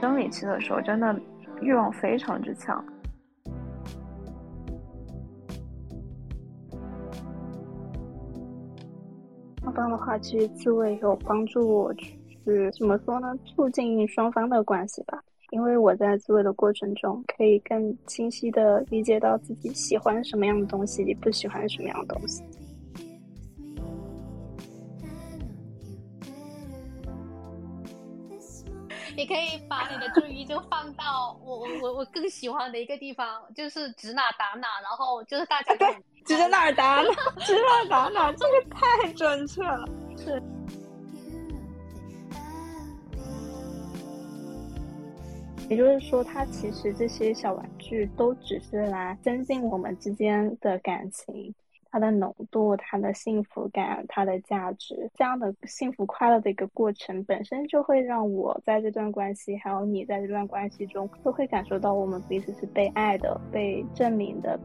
生理期的时候，真的欲望非常之强。这样的话，其实自慰有帮助我去怎么说呢？促进双方的关系吧。因为我在自慰的过程中，可以更清晰的理解到自己喜欢什么样的东西，不喜欢什么样的东西。可以把你的注意就放到我我我我更喜欢的一个地方，就是指哪打哪，然后就是大家对指着哪儿打哪，指哪儿打哪，这个太准确了。是，也就是说，它其实这些小玩具都只是来增进我们之间的感情。它的浓度、它的幸福感、它的价值，这样的幸福快乐的一个过程，本身就会让我在这段关系，还有你在这段关系中，都会感受到我们彼此是被爱的、被证明的。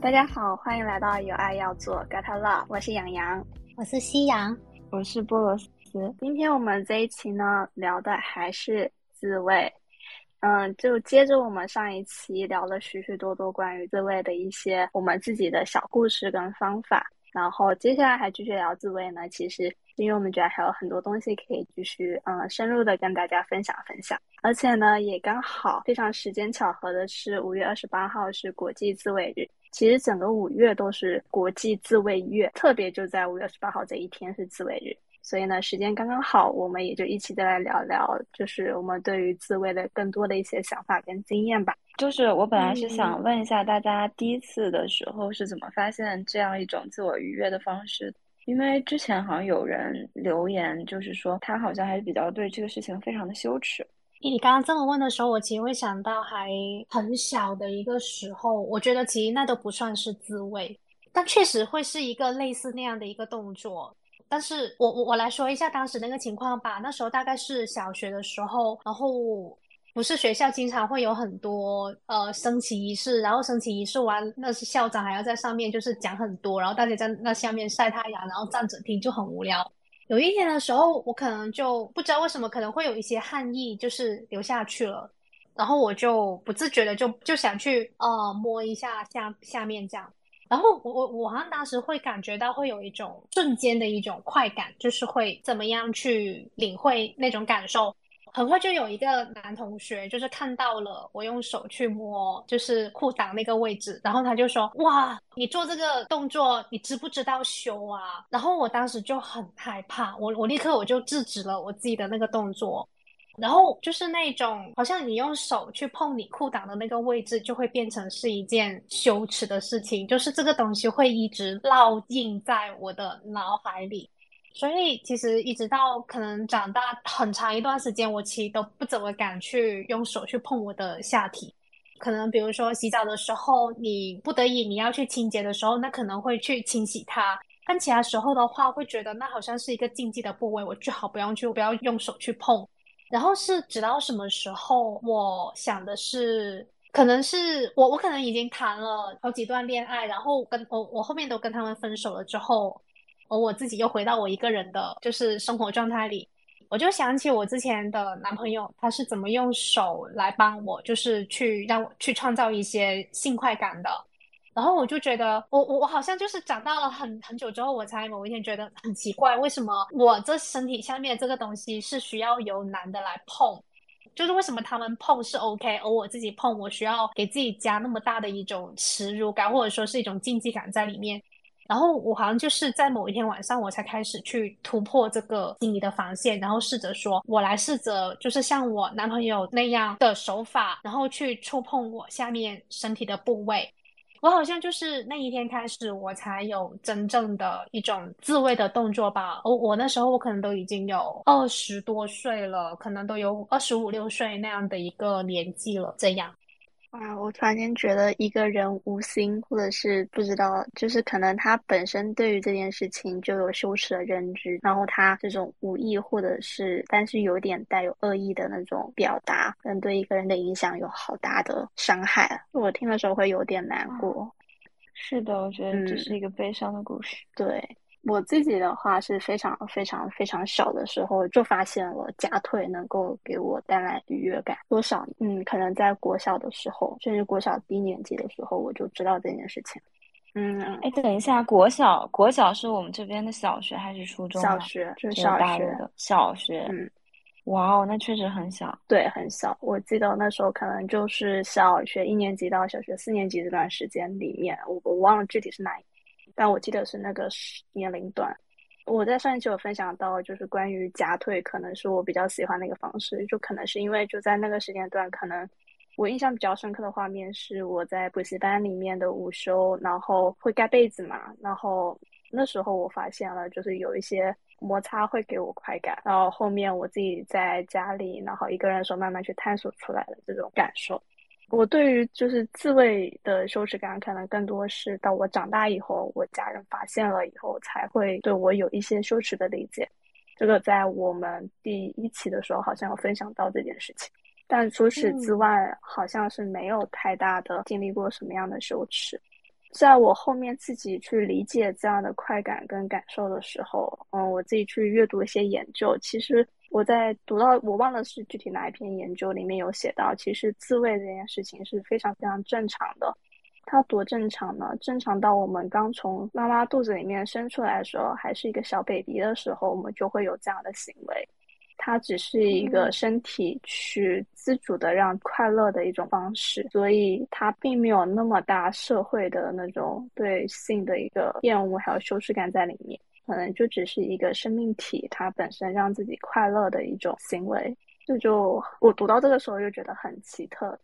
大家好，欢迎来到有爱要做 Get Love，我是杨洋，我是夕阳，我是菠萝。今天我们这一期呢，聊的还是自慰，嗯，就接着我们上一期聊了许许多多关于自慰的一些我们自己的小故事跟方法，然后接下来还继续聊自慰呢。其实，因为我们觉得还有很多东西可以继续嗯深入的跟大家分享分享，而且呢，也刚好非常时间巧合的是五月二十八号是国际自慰日，其实整个五月都是国际自慰月，特别就在五月二十八号这一天是自慰日。所以呢，时间刚刚好，我们也就一起再来聊聊，就是我们对于自慰的更多的一些想法跟经验吧。就是我本来是想问一下大家，第一次的时候是怎么发现这样一种自我愉悦的方式？因为之前好像有人留言，就是说他好像还是比较对这个事情非常的羞耻。你刚刚这么问的时候，我其实会想到还很小的一个时候，我觉得其实那都不算是自慰，但确实会是一个类似那样的一个动作。但是我我我来说一下当时那个情况吧。那时候大概是小学的时候，然后不是学校经常会有很多呃升旗仪式，然后升旗仪式完，那是校长还要在上面就是讲很多，然后大家在那下面晒太阳，然后站着听就很无聊。有一天的时候，我可能就不知道为什么可能会有一些汗意，就是流下去了，然后我就不自觉的就就想去呃摸一下下下面这样。然后我我我好像当时会感觉到会有一种瞬间的一种快感，就是会怎么样去领会那种感受。很快就有一个男同学就是看到了我用手去摸，就是裤裆那个位置，然后他就说：“哇，你做这个动作，你知不知道羞啊？”然后我当时就很害怕，我我立刻我就制止了我自己的那个动作。然后就是那种，好像你用手去碰你裤裆的那个位置，就会变成是一件羞耻的事情。就是这个东西会一直烙印在我的脑海里，所以其实一直到可能长大很长一段时间，我其实都不怎么敢去用手去碰我的下体。可能比如说洗澡的时候，你不得已你要去清洁的时候，那可能会去清洗它。但其他时候的话，会觉得那好像是一个禁忌的部位，我最好不用去，不要用手去碰。然后是直到什么时候？我想的是，可能是我，我可能已经谈了好几段恋爱，然后跟我，我后面都跟他们分手了之后，我我自己又回到我一个人的就是生活状态里，我就想起我之前的男朋友，他是怎么用手来帮我，就是去让我去创造一些性快感的。然后我就觉得，我我我好像就是长大了很很久之后，我才某一天觉得很奇怪，为什么我这身体下面这个东西是需要由男的来碰？就是为什么他们碰是 OK，而我自己碰，我需要给自己加那么大的一种耻辱感，或者说是一种禁忌感在里面？然后我好像就是在某一天晚上，我才开始去突破这个心理的防线，然后试着说，我来试着就是像我男朋友那样的手法，然后去触碰我下面身体的部位。我好像就是那一天开始，我才有真正的一种自慰的动作吧。我我那时候我可能都已经有二十多岁了，可能都有二十五六岁那样的一个年纪了。这样，啊，我突然间觉得一个人无心，或者是不知道，就是可能他本身对于这件事情就有羞耻的认知，然后他这种无意或者是但是有点带有恶意的那种表达，可能对一个人的影响有好大的伤害。我听的时候会有点难过。是的，我觉得这是一个悲伤的故事。对。我自己的话是非常非常非常小的时候就发现了夹腿能够给我带来愉悦感。多少嗯，可能在国小的时候，甚至国小低年级的时候，我就知道这件事情。嗯，哎，等一下，国小国小是我们这边的小学还是初中？小学，就是小学的小学。嗯，哇哦，那确实很小。对，很小。我记得那时候可能就是小学一年级到小学四年级这段时间里面，我我忘了具体是哪一。但我记得是那个年龄段。我在上一期有分享到，就是关于夹腿，可能是我比较喜欢的一个方式。就可能是因为就在那个时间段，可能我印象比较深刻的画面是我在补习班里面的午休，然后会盖被子嘛。然后那时候我发现了，就是有一些摩擦会给我快感。然后后面我自己在家里，然后一个人的时候慢慢去探索出来的这种感受。我对于就是自慰的羞耻感，可能更多是到我长大以后，我家人发现了以后，才会对我有一些羞耻的理解。这个在我们第一期的时候好像有分享到这件事情，但除此之外，好像是没有太大的经历过什么样的羞耻。在我后面自己去理解这样的快感跟感受的时候，嗯，我自己去阅读一些研究，其实。我在读到我忘了是具体哪一篇研究里面有写到，其实自慰这件事情是非常非常正常的。它多正常呢？正常到我们刚从妈妈肚子里面生出来的时候，还是一个小 baby 的时候，我们就会有这样的行为。它只是一个身体去自主的让快乐的一种方式，所以它并没有那么大社会的那种对性的一个厌恶还有羞耻感在里面。可能就只是一个生命体，它本身让自己快乐的一种行为。这就我读到这个时候就觉得很奇特，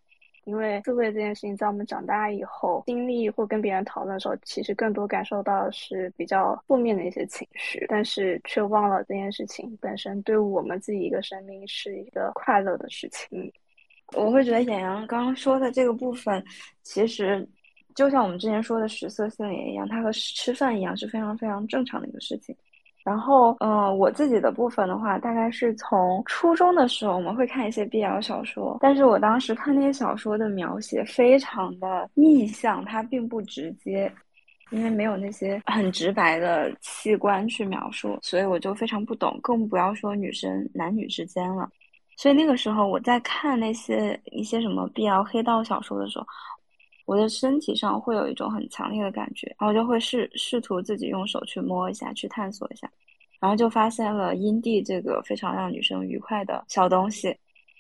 因为自慰这件事情，在我们长大以后经历或跟别人讨论的时候，其实更多感受到的是比较负面的一些情绪，但是却忘了这件事情本身对我们自己一个生命是一个快乐的事情。我会觉得演阳刚刚说的这个部分，其实。就像我们之前说的食色性也一样，它和吃饭一样是非常非常正常的一个事情。然后，嗯，我自己的部分的话，大概是从初中的时候，我们会看一些 BL 小说，但是我当时看那些小说的描写非常的意象，它并不直接，因为没有那些很直白的器官去描述，所以我就非常不懂，更不要说女生男女之间了。所以那个时候我在看那些一些什么 BL 黑道小说的时候。我的身体上会有一种很强烈的感觉，然后就会试试图自己用手去摸一下，去探索一下，然后就发现了阴蒂这个非常让女生愉快的小东西。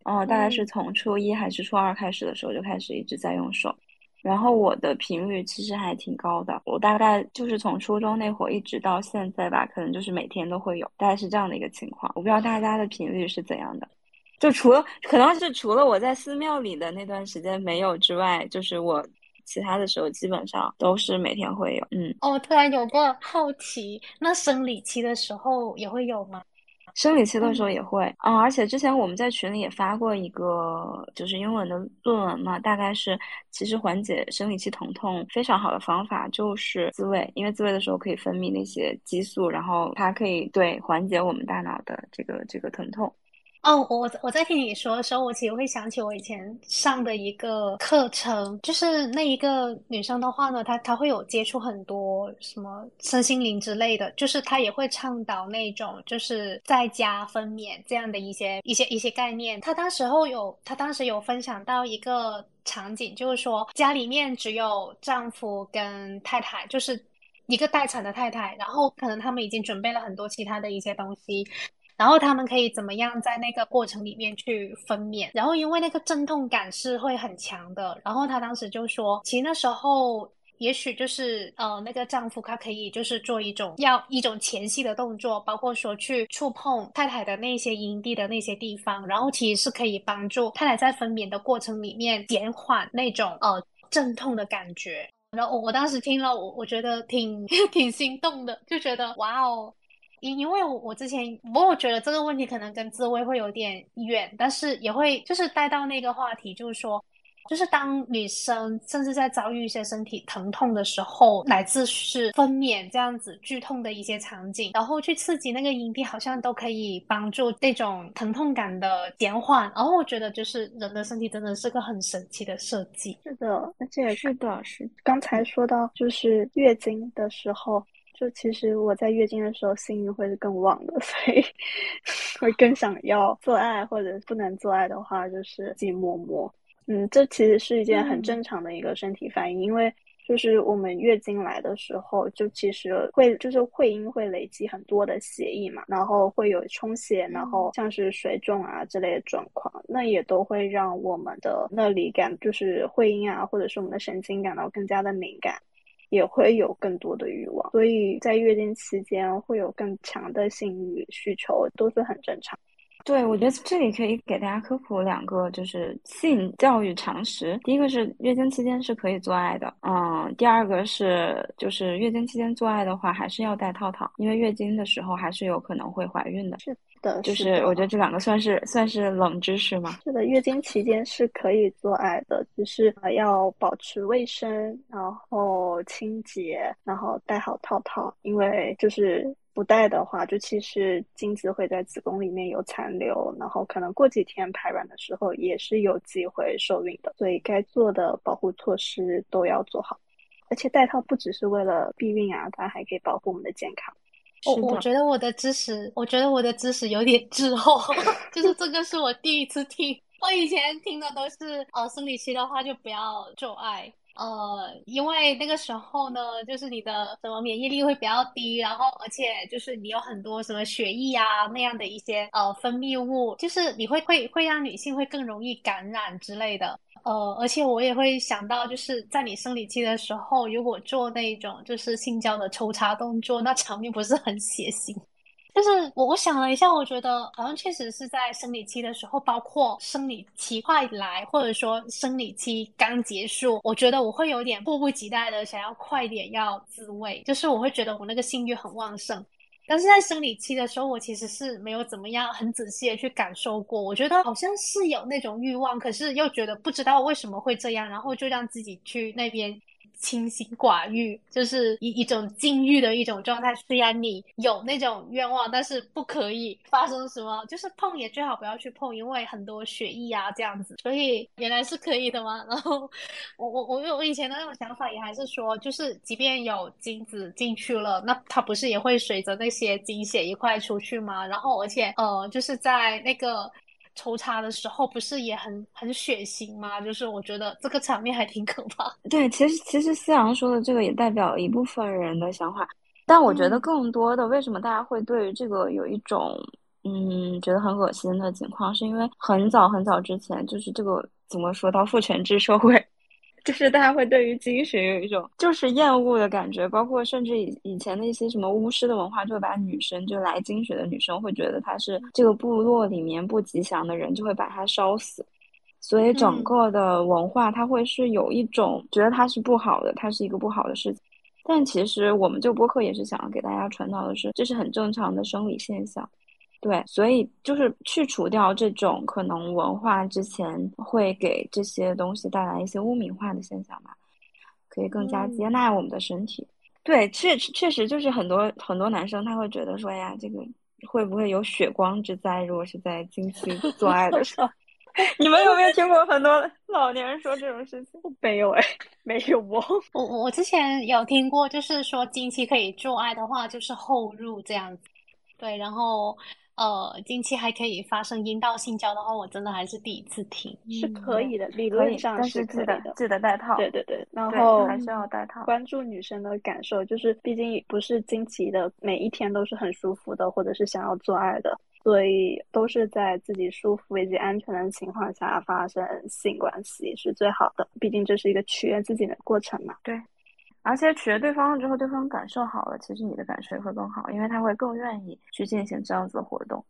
嗯，大概是从初一还是初二开始的时候就开始一直在用手，然后我的频率其实还挺高的，我大概就是从初中那会儿一直到现在吧，可能就是每天都会有，大概是这样的一个情况。我不知道大家的频率是怎样的。就除了可能是除了我在寺庙里的那段时间没有之外，就是我其他的时候基本上都是每天会有。嗯，哦，突然有个好奇，那生理期的时候也会有吗？生理期的时候也会啊，而且之前我们在群里也发过一个就是英文的论文嘛，大概是其实缓解生理期疼痛非常好的方法就是自慰，因为自慰的时候可以分泌那些激素，然后它可以对缓解我们大脑的这个这个疼痛。哦，我我在听你说的时候，我其实会想起我以前上的一个课程，就是那一个女生的话呢，她她会有接触很多什么身心灵之类的，就是她也会倡导那种就是在家分娩这样的一些一些一些概念。她当时候有，她当时有分享到一个场景，就是说家里面只有丈夫跟太太，就是一个待产的太太，然后可能他们已经准备了很多其他的一些东西。然后他们可以怎么样在那个过程里面去分娩？然后因为那个阵痛感是会很强的。然后他当时就说，其实那时候也许就是呃，那个丈夫他可以就是做一种要一种前戏的动作，包括说去触碰太太的那些阴蒂的那些地方，然后其实是可以帮助太太在分娩的过程里面减缓那种呃阵痛的感觉。然后我我当时听了，我我觉得挺 挺心动的，就觉得哇哦。因因为我我之前，不过我觉得这个问题可能跟自慰会有点远，但是也会就是带到那个话题，就是说，就是当女生甚至在遭遇一些身体疼痛的时候，乃至是分娩这样子剧痛的一些场景，然后去刺激那个阴蒂，好像都可以帮助那种疼痛感的减缓。然后我觉得，就是人的身体真的是个很神奇的设计。是的，而且是的，是刚才说到就是月经的时候。就其实我在月经的时候，性欲会是更旺的，所以会更想要做爱，或者不能做爱的话，就是自己摸摸。嗯，这其实是一件很正常的一个身体反应，因为就是我们月经来的时候，就其实会就是会阴会累积很多的血液嘛，然后会有充血，然后像是水肿啊之类的状况，那也都会让我们的那里感就是会阴啊，或者是我们的神经感到更加的敏感。也会有更多的欲望，所以在月经期间会有更强的性欲需求，都是很正常。对，我觉得这里可以给大家科普两个，就是性教育常识。第一个是月经期间是可以做爱的，嗯，第二个是就是月经期间做爱的话，还是要戴套套，因为月经的时候还是有可能会怀孕的。是的，就是我觉得这两个算是算是冷知识嘛。是的，月经期间是可以做爱的，只是要保持卫生，然后清洁，然后戴好套套，因为就是。不戴的话，就其实精子会在子宫里面有残留，然后可能过几天排卵的时候也是有机会受孕的，所以该做的保护措施都要做好。而且戴套不只是为了避孕啊，它还可以保护我们的健康。我我觉得我的知识，我觉得我的知识有点滞后，就是这个是我第一次听，我以前听的都是呃生理期的话就不要做爱。呃，因为那个时候呢，就是你的什么免疫力会比较低，然后而且就是你有很多什么血液啊那样的一些呃分泌物，就是你会会会让女性会更容易感染之类的。呃，而且我也会想到，就是在你生理期的时候，如果做那种就是性交的抽插动作，那场面不是很血腥。就是我我想了一下，我觉得好像确实是在生理期的时候，包括生理期快来，或者说生理期刚结束，我觉得我会有点迫不及待的想要快点要自慰，就是我会觉得我那个性欲很旺盛。但是在生理期的时候，我其实是没有怎么样很仔细的去感受过，我觉得好像是有那种欲望，可是又觉得不知道为什么会这样，然后就让自己去那边。清心寡欲，就是一一种禁欲的一种状态。虽然你有那种愿望，但是不可以发生什么，就是碰也最好不要去碰，因为很多血液啊这样子。所以原来是可以的吗？然后我我我我以前的那种想法也还是说，就是即便有精子进去了，那它不是也会随着那些精血一块出去吗？然后而且呃，就是在那个。抽插的时候不是也很很血腥吗？就是我觉得这个场面还挺可怕。对，其实其实思阳说的这个也代表一部分人的想法，但我觉得更多的为什么大家会对于这个有一种嗯觉得很恶心的情况，是因为很早很早之前就是这个怎么说到父权制社会。就是大家会对于精血有一种就是厌恶的感觉，包括甚至以以前的一些什么巫师的文化，就会把女生就来精血的女生会觉得她是这个部落里面不吉祥的人，就会把她烧死。所以整个的文化，它会是有一种觉得它是不好的，它是一个不好的事情。但其实我们这个播客也是想要给大家传导的是，这是很正常的生理现象。对，所以就是去除掉这种可能文化之前会给这些东西带来一些污名化的现象吧，可以更加接纳我们的身体。对，确确实就是很多很多男生他会觉得说呀，这个会不会有血光之灾？如果是在经期做爱的时候，你们有没有听过很多老年人说这种事情？没有哎，没有哦。我我之前有听过，就是说经期可以做爱的话，就是后入这样子。对，然后。呃，经期还可以发生阴道性交的话，我真的还是第一次听。是可以的，理论上是可以的，记得戴套。对对对，然后还是要戴套。关注女生的感受，就是毕竟不是经期的每一天都是很舒服的，或者是想要做爱的，所以都是在自己舒服以及安全的情况下发生性关系是最好的。毕竟这是一个取悦自己的过程嘛。对。而且取悦对方了之后，对方感受好了，其实你的感受也会更好，因为他会更愿意去进行这样子的活动。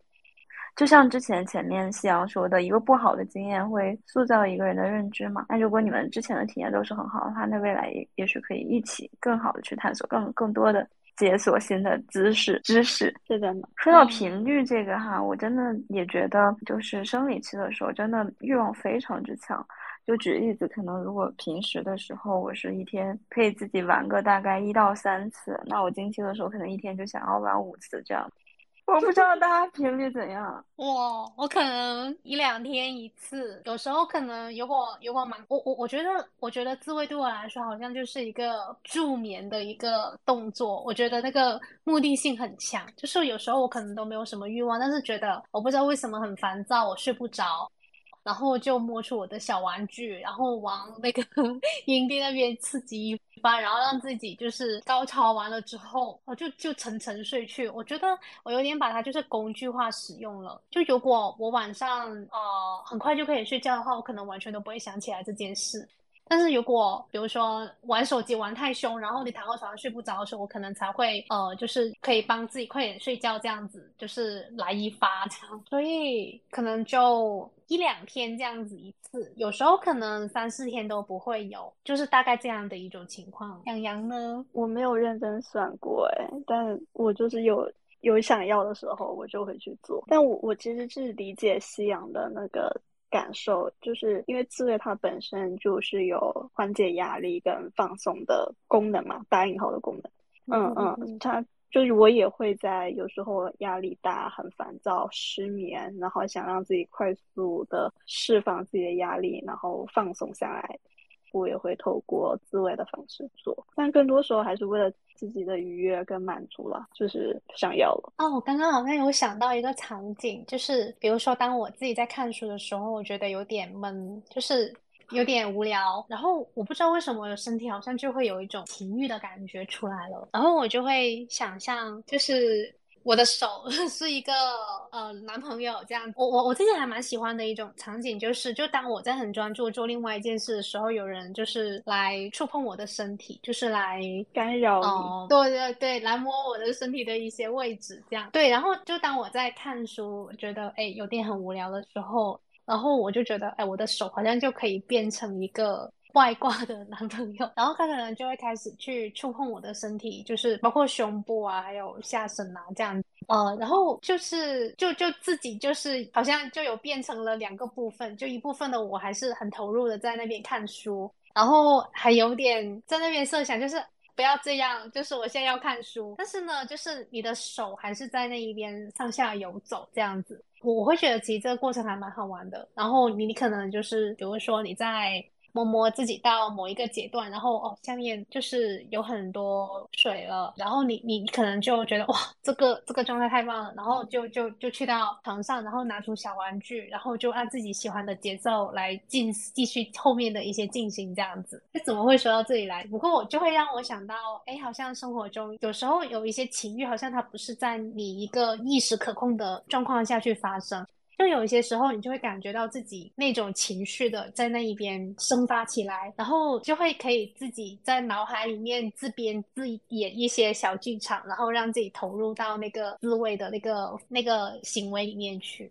就像之前前面夕阳说的，一个不好的经验会塑造一个人的认知嘛。那如果你们之前的体验都是很好的话，那未来也也许可以一起更好的去探索更更多的解锁新的知识知识。是的，说到频率这个哈，我真的也觉得，就是生理期的时候，真的欲望非常之强。就举例子，可能如果平时的时候，我是一天可以自己玩个大概一到三次，那我经期的时候，可能一天就想要玩五次这样。我不知道大家频率怎样。我我可能一两天一次，有时候可能如果如果蛮我我我觉得我觉得自慰对我来说好像就是一个助眠的一个动作，我觉得那个目的性很强，就是有时候我可能都没有什么欲望，但是觉得我不知道为什么很烦躁，我睡不着。然后就摸出我的小玩具，然后往那个 营地那边刺激一番，然后让自己就是高潮完了之后，我就就沉沉睡去。我觉得我有点把它就是工具化使用了。就如果我晚上呃很快就可以睡觉的话，我可能完全都不会想起来这件事。但是如果比如说玩手机玩太凶，然后你躺到床上睡不着的时候，我可能才会呃，就是可以帮自己快点睡觉这样子，就是来一发这样。所以可能就一两天这样子一次，有时候可能三四天都不会有，就是大概这样的一种情况。养羊呢？我没有认真算过哎，但我就是有有想要的时候，我就会去做。但我我其实是理解夕阳的那个。感受就是因为自慰它本身就是有缓解压力跟放松的功能嘛，打引号的功能。嗯嗯，它就是我也会在有时候压力大、很烦躁、失眠，然后想让自己快速的释放自己的压力，然后放松下来。我也会透过自慰的方式做，但更多时候还是为了自己的愉悦跟满足了，就是想要了。哦，我刚刚好像有想到一个场景，就是比如说当我自己在看书的时候，我觉得有点闷，就是有点无聊，然后我不知道为什么我的身体好像就会有一种情欲的感觉出来了，然后我就会想象就是。我的手 是一个呃男朋友这样，我我我自己还蛮喜欢的一种场景，就是就当我在很专注做另外一件事的时候，有人就是来触碰我的身体，就是来干扰你，对对对，来摸我的身体的一些位置，这样对。然后就当我在看书，觉得哎有点很无聊的时候，然后我就觉得哎我的手好像就可以变成一个。外挂的男朋友，然后他可能就会开始去触碰我的身体，就是包括胸部啊，还有下身啊这样，呃，然后就是就就自己就是好像就有变成了两个部分，就一部分的我还是很投入的在那边看书，然后还有点在那边设想，就是不要这样，就是我现在要看书，但是呢，就是你的手还是在那一边上下游走这样子，我会觉得其实这个过程还蛮好玩的，然后你你可能就是比如说你在。摸摸自己到某一个阶段，然后哦，下面就是有很多水了，然后你你可能就觉得哇，这个这个状态太棒了，然后就就就去到床上，然后拿出小玩具，然后就按自己喜欢的节奏来进继续后面的一些进行这样子。那怎么会说到这里来？不过我就会让我想到，哎，好像生活中有时候有一些情欲，好像它不是在你一个意识可控的状况下去发生。就有一些时候，你就会感觉到自己那种情绪的在那一边生发起来，然后就会可以自己在脑海里面自编自演一些小剧场，然后让自己投入到那个滋味的那个那个行为里面去。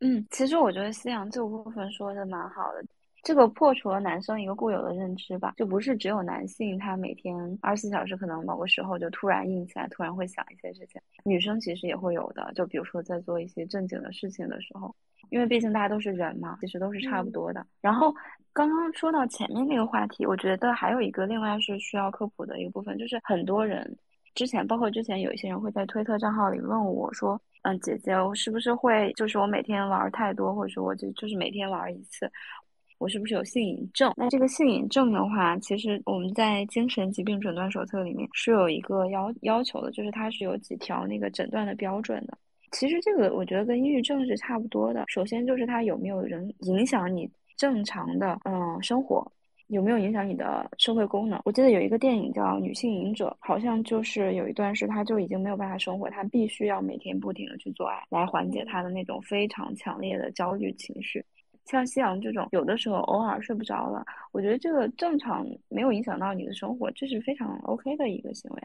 嗯，其实我觉得思阳这部分说的蛮好的。这个破除了男生一个固有的认知吧，就不是只有男性他每天二十四小时可能某个时候就突然硬起来，突然会想一些事情，女生其实也会有的。就比如说在做一些正经的事情的时候，因为毕竟大家都是人嘛，其实都是差不多的。然后刚刚说到前面那个话题，我觉得还有一个另外是需要科普的一个部分，就是很多人之前，包括之前有一些人会在推特账号里问我说，嗯，姐姐，我是不是会就是我每天玩太多，或者说我就就是每天玩一次。我是不是有性瘾症？那这个性瘾症的话，其实我们在精神疾病诊断手册里面是有一个要要求的，就是它是有几条那个诊断的标准的。其实这个我觉得跟抑郁症是差不多的。首先就是它有没有人影响你正常的嗯生活，有没有影响你的社会功能。我记得有一个电影叫《女性瘾者》，好像就是有一段是她就已经没有办法生活，她必须要每天不停的去做爱来缓解她的那种非常强烈的焦虑情绪。像夕阳这种，有的时候偶尔睡不着了，我觉得这个正常，没有影响到你的生活，这是非常 OK 的一个行为。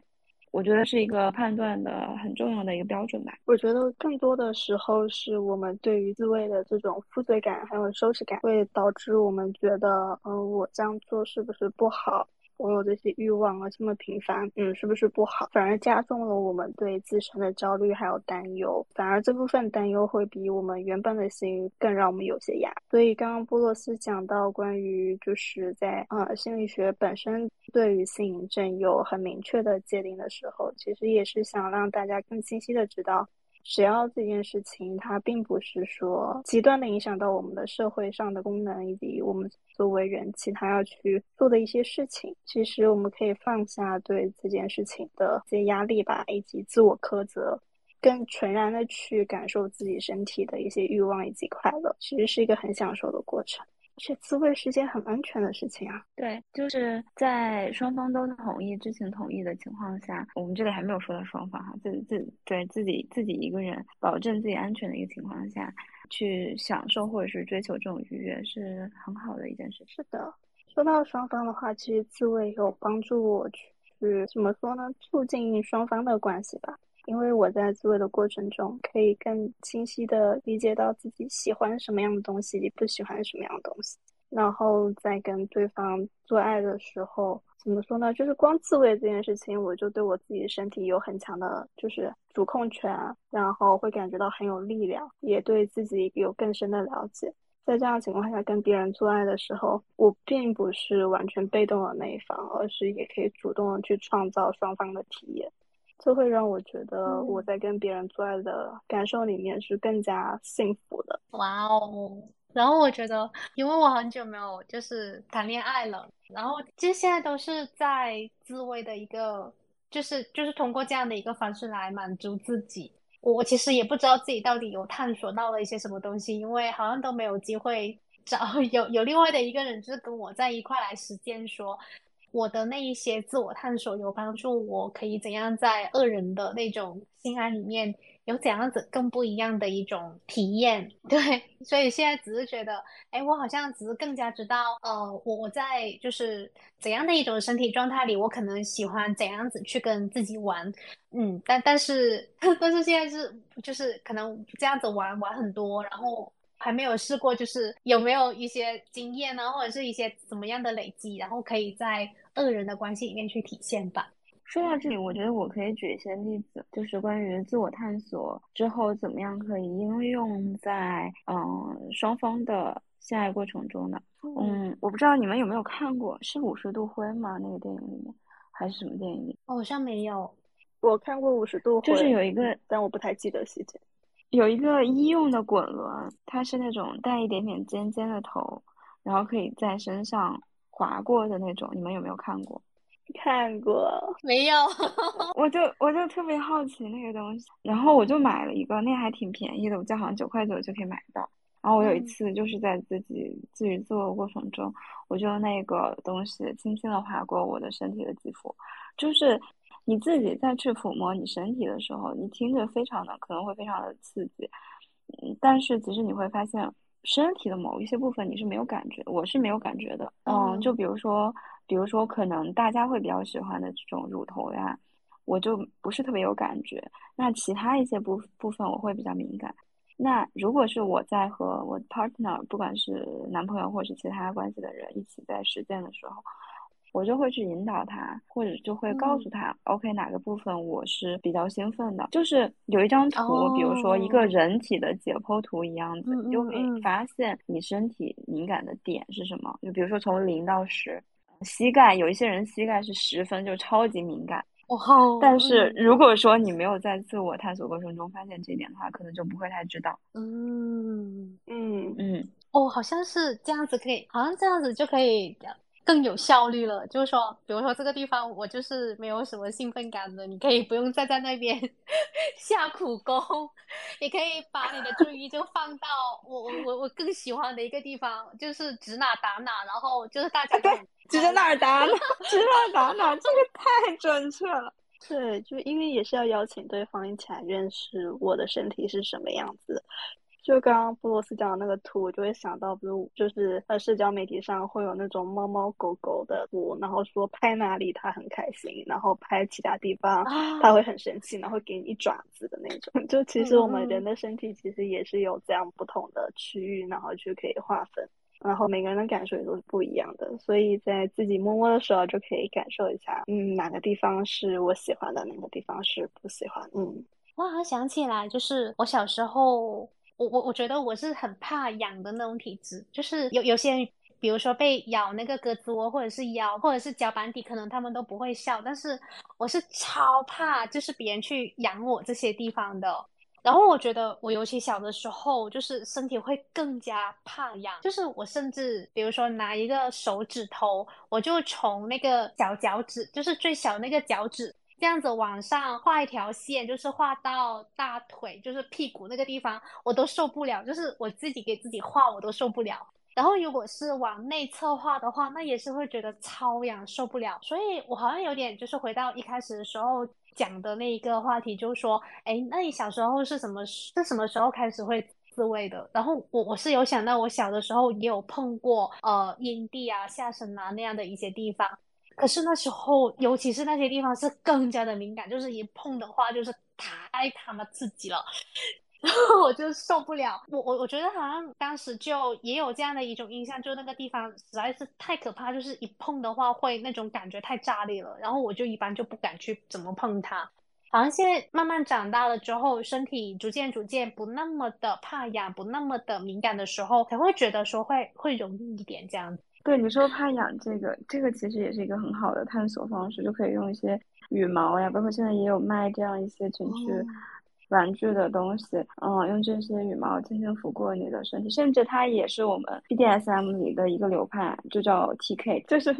我觉得是一个判断的很重要的一个标准吧。我觉得更多的时候是我们对于自慰的这种负罪感还有羞耻感，会导致我们觉得，嗯，我这样做是不是不好？我有这些欲望啊，这么频繁，嗯，是不是不好？反而加重了我们对自身的焦虑还有担忧。反而这部分担忧会比我们原本的性欲更让我们有些压。所以刚刚波洛斯讲到关于就是在呃心理学本身对于性瘾症有很明确的界定的时候，其实也是想让大家更清晰的知道。只要这件事情，它并不是说极端的影响到我们的社会上的功能，以及我们作为人其他要去做的一些事情，其实我们可以放下对这件事情的一些压力吧，以及自我苛责，更纯然的去感受自己身体的一些欲望以及快乐，其实是一个很享受的过程。且自慰是件很安全的事情啊。对，就是在双方都同意、知情同意的情况下，我们这里还没有说到双方哈，自自对自己自己一个人保证自己安全的一个情况下去享受或者是追求这种愉悦，是很好的一件事。是的，说到双方的话，其实自慰有帮助我去怎么说呢，促进双方的关系吧。因为我在自慰的过程中，可以更清晰的理解到自己喜欢什么样的东西，不喜欢什么样的东西。然后在跟对方做爱的时候，怎么说呢？就是光自慰这件事情，我就对我自己身体有很强的，就是主控权，然后会感觉到很有力量，也对自己有更深的了解。在这样的情况下，跟别人做爱的时候，我并不是完全被动的那一方，而是也可以主动的去创造双方的体验。这会让我觉得我在跟别人做爱的感受里面是更加幸福的。哇哦！然后我觉得，因为我很久没有就是谈恋爱了，然后其实现在都是在自慰的一个，就是就是通过这样的一个方式来满足自己。我其实也不知道自己到底有探索到了一些什么东西，因为好像都没有机会找 有有另外的一个人，就是跟我在一块来实践说。我的那一些自我探索有帮助，我可以怎样在二人的那种性爱里面有怎样子更不一样的一种体验？对，所以现在只是觉得，哎，我好像只是更加知道，呃，我我在就是怎样的一种身体状态里，我可能喜欢怎样子去跟自己玩，嗯，但但是 但是现在是就是可能这样子玩玩很多，然后。还没有试过，就是有没有一些经验呢，或者是一些怎么样的累积，然后可以在二人的关系里面去体现吧。说到这里，我觉得我可以举一些例子，就是关于自我探索之后怎么样可以应用在嗯双方的性爱过程中的。嗯，我不知道你们有没有看过，是五十度灰吗？那个电影里面还是什么电影里？好像没有。我看过五十度灰，就是有一个，但我不太记得细节。有一个医用的滚轮，它是那种带一点点尖尖的头，然后可以在身上划过的那种。你们有没有看过？看过，没有。我就我就特别好奇那个东西，然后我就买了一个，那还挺便宜的，我记得好像九块九就可以买到。然后我有一次就是在自己自己做的过程中，我就那个东西轻轻的划过我的身体的肌肤，就是。你自己再去抚摸你身体的时候，你听着非常的可能会非常的刺激，嗯，但是其实你会发现身体的某一些部分你是没有感觉，我是没有感觉的，嗯，就比如说，比如说可能大家会比较喜欢的这种乳头呀，我就不是特别有感觉，那其他一些部部分我会比较敏感。那如果是我在和我 partner，不管是男朋友或是其他关系的人一起在实践的时候。我就会去引导他，或者就会告诉他，OK，哪个部分我是比较兴奋的。就是有一张图，比如说一个人体的解剖图一样子，你就可以发现你身体敏感的点是什么。就比如说从零到十，膝盖有一些人膝盖是十分，就超级敏感。哇！但是如果说你没有在自我探索过程中发现这一点的话，可能就不会太知道。嗯嗯嗯。哦，好像是这样子可以，好像这样子就可以。更有效率了，就是说，比如说这个地方我就是没有什么兴奋感的，你可以不用再在那边 下苦功，你可以把你的注意就放到我我我我更喜欢的一个地方，就是指哪打哪，然后就是大家对 指着哪儿打哪，指哪打哪，这个太准确了。对，就因为也是要邀请对方一起来认识我的身体是什么样子。就刚刚布罗斯讲的那个图，我就会想到，比如就是呃社交媒体上会有那种猫猫狗狗的图，然后说拍哪里它很开心，然后拍其他地方它会很生气，然后给你一爪子的那种。就其实我们人的身体其实也是有这样不同的区域，然后就可以划分。然后每个人的感受也都是不一样的，所以在自己摸摸的时候就可以感受一下，嗯，哪个地方是我喜欢的，哪个地方是不喜欢。嗯，我好像想起来，就是我小时候，我我我觉得我是很怕痒的那种体质，就是有有些人，比如说被咬那个胳肢窝，或者是腰，或者是脚板底，可能他们都不会笑，但是我是超怕，就是别人去痒我这些地方的。然后我觉得我尤其小的时候，就是身体会更加怕痒，就是我甚至比如说拿一个手指头，我就从那个小脚趾，就是最小那个脚趾，这样子往上画一条线，就是画到大腿，就是屁股那个地方，我都受不了，就是我自己给自己画我都受不了。然后如果是往内侧画的话，那也是会觉得超痒，受不了。所以我好像有点就是回到一开始的时候。讲的那一个话题就是说，哎，那你小时候是什么是什么时候开始会自慰的？然后我我是有想到，我小的时候也有碰过呃阴蒂啊、下身啊那样的一些地方，可是那时候尤其是那些地方是更加的敏感，就是一碰的话就是太他妈刺激了。然后我就受不了，我我我觉得好像当时就也有这样的一种印象，就那个地方实在是太可怕，就是一碰的话会那种感觉太炸裂了，然后我就一般就不敢去怎么碰它。好像现在慢慢长大了之后，身体逐渐逐渐不那么的怕痒，不那么的敏感的时候，才会觉得说会会容易一点这样子。对你说怕痒这个，这个其实也是一个很好的探索方式，就可以用一些羽毛呀，包括现在也有卖这样一些情趣。玩具的东西，嗯，用这些羽毛轻轻抚过你的身体，甚至它也是我们 BDSM 里的一个流派，就叫 TK，就是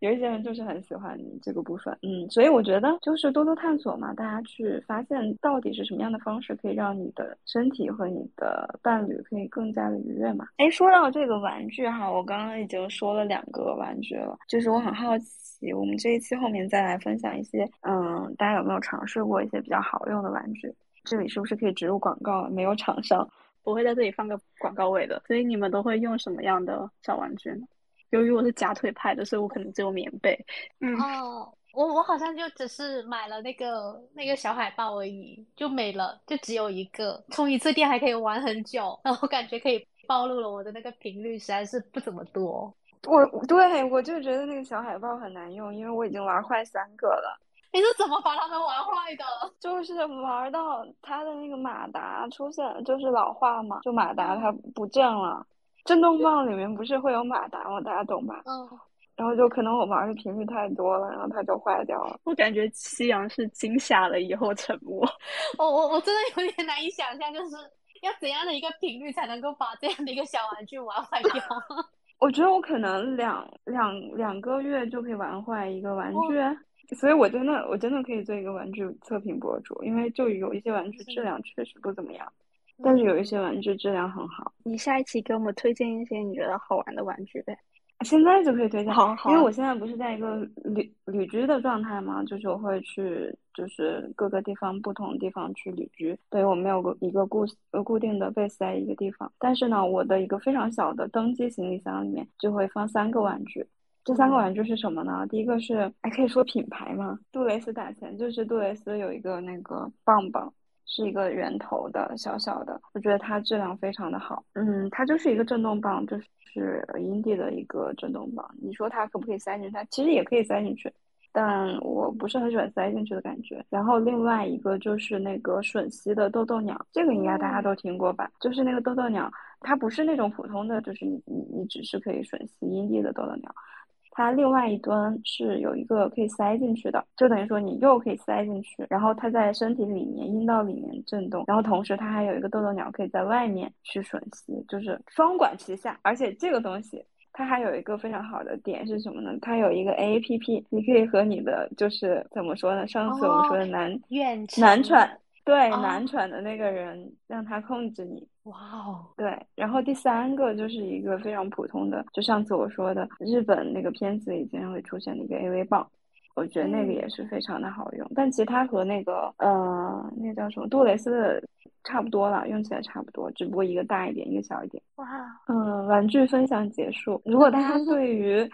有一些人就是很喜欢这个部分，嗯，所以我觉得就是多多探索嘛，大家去发现到底是什么样的方式可以让你的身体和你的伴侣可以更加的愉悦嘛。哎，说到这个玩具哈，我刚刚已经说了两个玩具了，就是我很好奇，我们这一期后面再来分享一些，嗯，大家有没有尝试过一些比较好用的玩具？这里是不是可以植入广告？没有厂商，不会在这里放个广告位的。所以你们都会用什么样的小玩具呢？由于我是夹腿派的，所以我可能只有棉被。嗯哦，我我好像就只是买了那个那个小海豹而已，就没了，就只有一个。充一次电还可以玩很久，然后感觉可以暴露了我的那个频率实在是不怎么多。我对我就觉得那个小海豹很难用，因为我已经玩坏三个了。你是怎么把它们玩坏的？就是玩到它的那个马达出现，就是老化嘛，就马达它不正了。震动棒里面不是会有马达吗？大家懂吧？嗯。然后就可能我玩的频率太多了，然后它就坏掉了。我感觉夕阳是惊吓了以后沉默。我我我真的有点难以想象，就是要怎样的一个频率才能够把这样的一个小玩具玩坏掉？我觉得我可能两两两个月就可以玩坏一个玩具。所以，我真的，我真的可以做一个玩具测评博主，因为就有一些玩具质量确实不怎么样，但是有一些玩具质量很好。你下一期给我们推荐一些你觉得好玩的玩具呗？现在就可以推荐，好，好。因为我现在不是在一个旅旅居的状态嘛，就是我会去，就是各个地方不同的地方去旅居，所以我没有个一个固呃固定的 base 在一个地方。但是呢，我的一个非常小的登机行李箱里面就会放三个玩具。这三个玩具是什么呢？第一个是，还可以说品牌吗？杜蕾斯打钱，就是杜蕾斯有一个那个棒棒，是一个圆头的小小的，我觉得它质量非常的好。嗯，它就是一个震动棒，就是阴蒂的一个震动棒。你说它可不可以塞进去？它其实也可以塞进去，但我不是很喜欢塞进去的感觉。然后另外一个就是那个吮吸的豆豆鸟，这个应该大家都听过吧？就是那个豆豆鸟，它不是那种普通的，就是你你你只是可以吮吸阴蒂的豆豆鸟。它另外一端是有一个可以塞进去的，就等于说你又可以塞进去，然后它在身体里面、阴道里面震动，然后同时它还有一个豆豆鸟可以在外面去吮吸，就是双管齐下。而且这个东西它还有一个非常好的点是什么呢？它有一个 A P P，你可以和你的就是怎么说呢？上次我们说的男男喘。对，男喘的那个人让他控制你。哇哦，对。然后第三个就是一个非常普通的，就上次我说的日本那个片子里经常会出现的一个 AV 棒，我觉得那个也是非常的好用。但其实它和那个呃，那个叫什么杜蕾斯的差不多了，用起来差不多，只不过一个大一点，一个小一点。哇，嗯，玩具分享结束。如果大家对于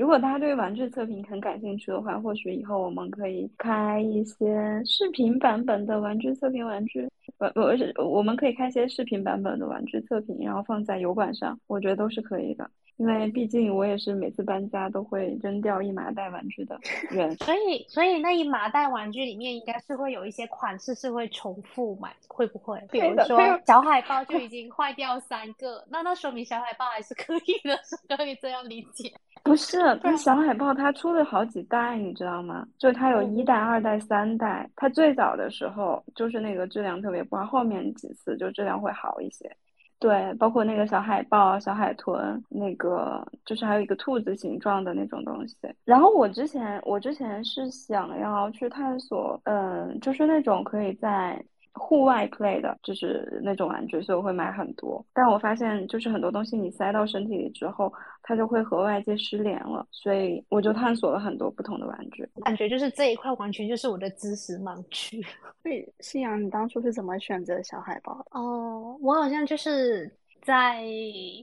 如果大家对玩具测评很感兴趣的话，或许以后我们可以开一些视频版本的玩具测评玩具，不不是，我们可以开一些视频版本的玩具测评，然后放在油管上，我觉得都是可以的。因为毕竟我也是每次搬家都会扔掉一麻袋玩具的人。所以，所以那一麻袋玩具里面应该是会有一些款式是会重复买，会不会？比如说小海豹就已经坏掉三个，那那说明小海豹还是可以的，是可以这样理解。不是，它小海豹它出了好几代，你知道吗？就它有一代、二代、三代。它最早的时候就是那个质量特别不好，后面几次就质量会好一些。对，包括那个小海豹、小海豚，那个就是还有一个兔子形状的那种东西。然后我之前我之前是想要去探索，嗯，就是那种可以在。户外 play 的就是那种玩具，所以我会买很多。但我发现，就是很多东西你塞到身体里之后，它就会和外界失联了。所以我就探索了很多不同的玩具。感觉就是这一块完全就是我的知识盲区。所以，信阳，你当初是怎么选择小海豹？哦，我好像就是。在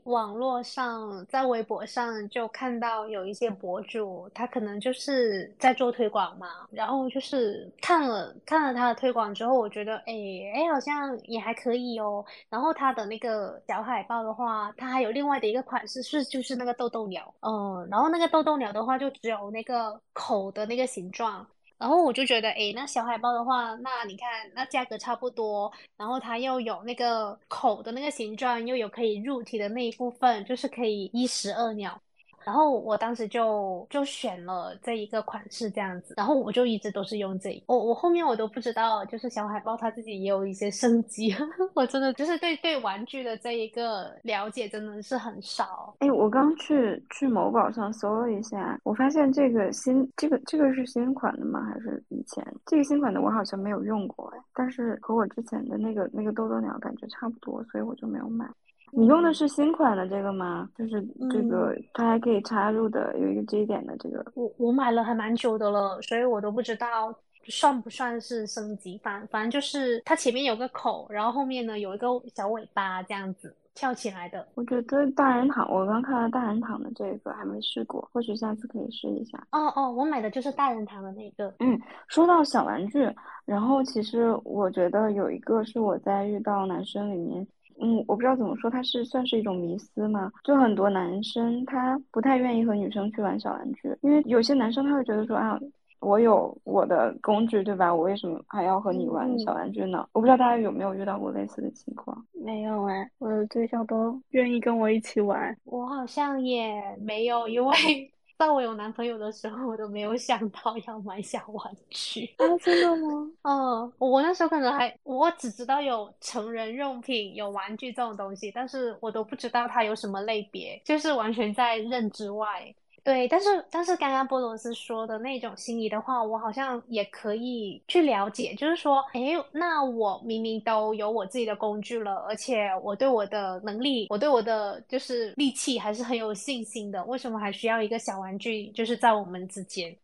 网络上，在微博上就看到有一些博主，他可能就是在做推广嘛，然后就是看了看了他的推广之后，我觉得，哎哎，好像也还可以哦。然后他的那个小海报的话，它还有另外的一个款式是就是那个豆豆鸟，嗯，然后那个豆豆鸟的话就只有那个口的那个形状。然后我就觉得，哎，那小海豹的话，那你看，那价格差不多，然后它又有那个口的那个形状，又有可以入体的那一部分，就是可以一石二鸟。然后我当时就就选了这一个款式这样子，然后我就一直都是用这，我我后面我都不知道，就是小海豹它自己也有一些升级，我真的就是对对玩具的这一个了解真的是很少。哎，我刚去去某宝上搜了一下，我发现这个新这个这个是新款的吗？还是以前这个新款的我好像没有用过哎，但是和我之前的那个那个豆豆鸟感觉差不多，所以我就没有买。你用的是新款的这个吗？就是这个，它还可以插入的，有一个 G 点的这个。我我买了还蛮久的了，所以我都不知道算不算是升级反反正就是它前面有个口，然后后面呢有一个小尾巴这样子翘起来的。我觉得大人躺，我刚看到大人躺的这个还没试过，或许下次可以试一下。哦哦，我买的就是大人躺的那个。嗯，说到小玩具，然后其实我觉得有一个是我在遇到男生里面。嗯，我不知道怎么说，它是算是一种迷思嘛？就很多男生他不太愿意和女生去玩小玩具，因为有些男生他会觉得说啊，我有我的工具，对吧？我为什么还要和你玩小玩具呢？我不知道大家有没有遇到过类似的情况？没有哎，我的对象都愿意跟我一起玩，我好像也没有，因为。在我有男朋友的时候，我都没有想到要买小玩具啊！真的吗？嗯，我那时候可能还，我只知道有成人用品、有玩具这种东西，但是我都不知道它有什么类别，就是完全在认知外。对，但是但是刚刚波罗斯说的那种心仪的话，我好像也可以去了解。就是说，哎，那我明明都有我自己的工具了，而且我对我的能力，我对我的就是力气还是很有信心的，为什么还需要一个小玩具？就是在我们之间。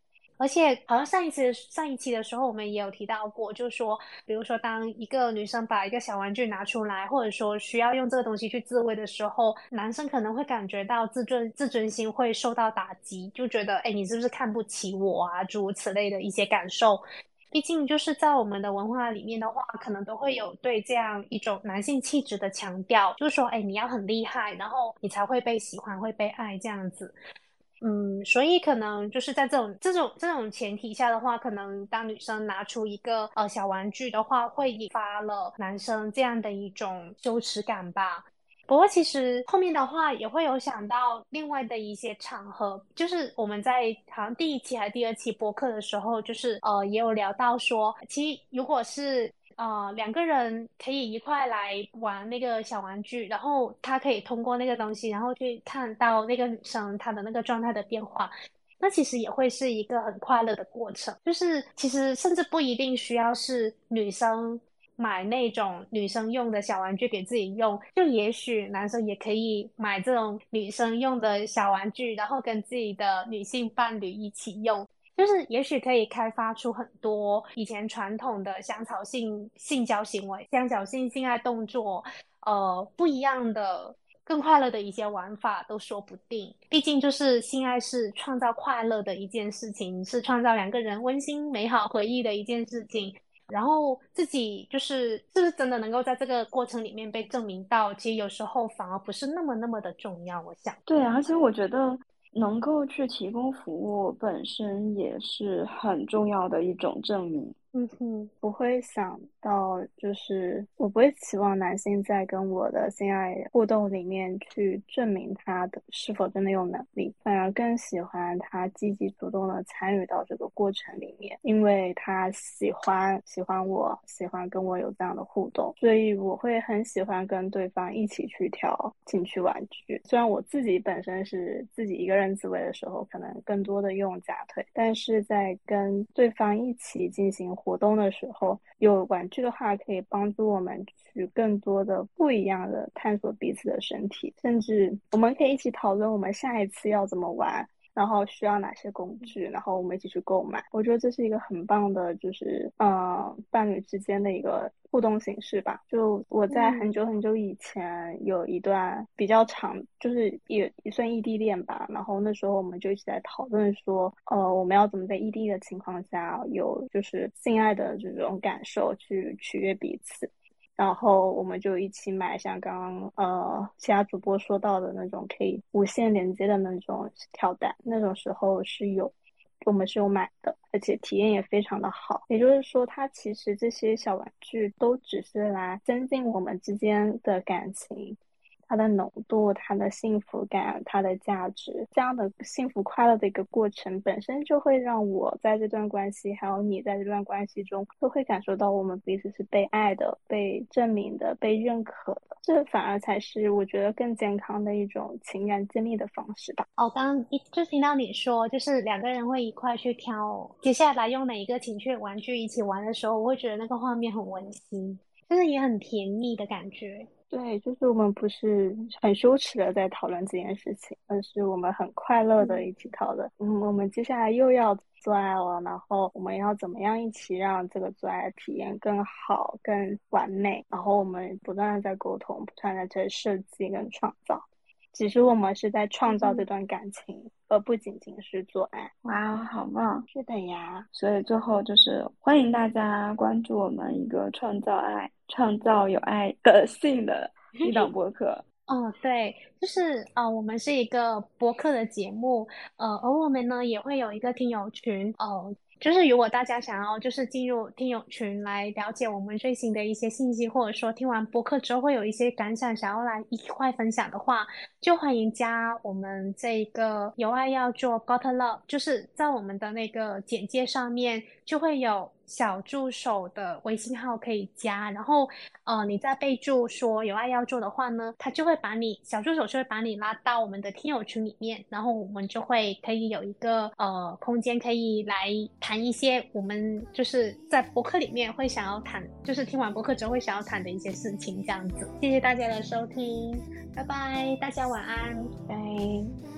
而且好像上一次上一期的时候，我们也有提到过，就是说，比如说，当一个女生把一个小玩具拿出来，或者说需要用这个东西去自慰的时候，男生可能会感觉到自尊自尊心会受到打击，就觉得，哎，你是不是看不起我啊？诸如此类的一些感受。毕竟就是在我们的文化里面的话，可能都会有对这样一种男性气质的强调，就是说，哎，你要很厉害，然后你才会被喜欢，会被爱这样子。嗯，所以可能就是在这种这种这种前提下的话，可能当女生拿出一个呃小玩具的话，会引发了男生这样的一种羞耻感吧。不过其实后面的话也会有想到另外的一些场合，就是我们在好像第一期还是第二期播客的时候，就是呃也有聊到说，其实如果是。啊，两个人可以一块来玩那个小玩具，然后他可以通过那个东西，然后去看到那个女生她的那个状态的变化，那其实也会是一个很快乐的过程。就是其实甚至不一定需要是女生买那种女生用的小玩具给自己用，就也许男生也可以买这种女生用的小玩具，然后跟自己的女性伴侣一起用。就是也许可以开发出很多以前传统的香草性性交行为、香草性性爱动作，呃，不一样的、更快乐的一些玩法都说不定。毕竟，就是性爱是创造快乐的一件事情，是创造两个人温馨美好回忆的一件事情。然后自己就是是不是真的能够在这个过程里面被证明到，其实有时候反而不是那么那么的重要。我想，对，而且我觉得能够去提供服务本身也是很重要的一种证明。嗯哼，不会想到，就是我不会期望男性在跟我的性爱互动里面去证明他的是否真的有能力，反而更喜欢他积极主动的参与到这个过程里面，因为他喜欢喜欢我，喜欢跟我有这样的互动，所以我会很喜欢跟对方一起去挑情趣玩具。虽然我自己本身是自己一个人自慰的时候，可能更多的用假腿，但是在跟对方一起进行。活动的时候，有玩具的话，可以帮助我们去更多的不一样的探索彼此的身体，甚至我们可以一起讨论我们下一次要怎么玩。然后需要哪些工具？然后我们一起去购买。我觉得这是一个很棒的，就是呃，伴侣之间的一个互动形式吧。就我在很久很久以前有一段比较长，就是也也算异地恋吧。然后那时候我们就一起在讨论说，呃，我们要怎么在异地的情况下有就是性爱的这种感受去取悦彼此。然后我们就一起买，像刚刚呃其他主播说到的那种可以无线连接的那种跳蛋，那种时候是有，我们是有买的，而且体验也非常的好。也就是说，它其实这些小玩具都只是来增进我们之间的感情。它的浓度、它的幸福感、它的价值，这样的幸福快乐的一个过程，本身就会让我在这段关系，还有你在这段关系中，都会感受到我们彼此是被爱的、被证明的、被认可的。这反而才是我觉得更健康的一种情感建立的方式吧。哦，刚刚一就听到你说，就是两个人会一块去挑接下来用哪一个情趣玩具一起玩的时候，我会觉得那个画面很温馨，就是也很甜蜜的感觉。对，就是我们不是很羞耻的在讨论这件事情，而是我们很快乐的一起讨论。嗯，我们接下来又要做爱了，然后我们要怎么样一起让这个做爱体验更好、更完美？然后我们不断的在沟通，不断的在设计跟创造。其实我们是在创造这段感情，而不仅仅是做爱。哇，好棒！是的呀。所以最后就是欢迎大家关注我们一个创造爱、创造有爱的性的 一档播客。哦，对，就是呃，我们是一个播客的节目，呃，而我们呢也会有一个听友群，哦。就是如果大家想要就是进入听友群来了解我们最新的一些信息，或者说听完播客之后会有一些感想想要来一块分享的话，就欢迎加我们这一个有爱要做 Got Love，就是在我们的那个简介上面就会有。小助手的微信号可以加，然后呃，你在备注说有爱要做的话呢，他就会把你小助手就会把你拉到我们的听友群里面，然后我们就会可以有一个呃空间可以来谈一些我们就是在博客里面会想要谈，就是听完博客之后会想要谈的一些事情，这样子。谢谢大家的收听，拜拜，大家晚安，拜。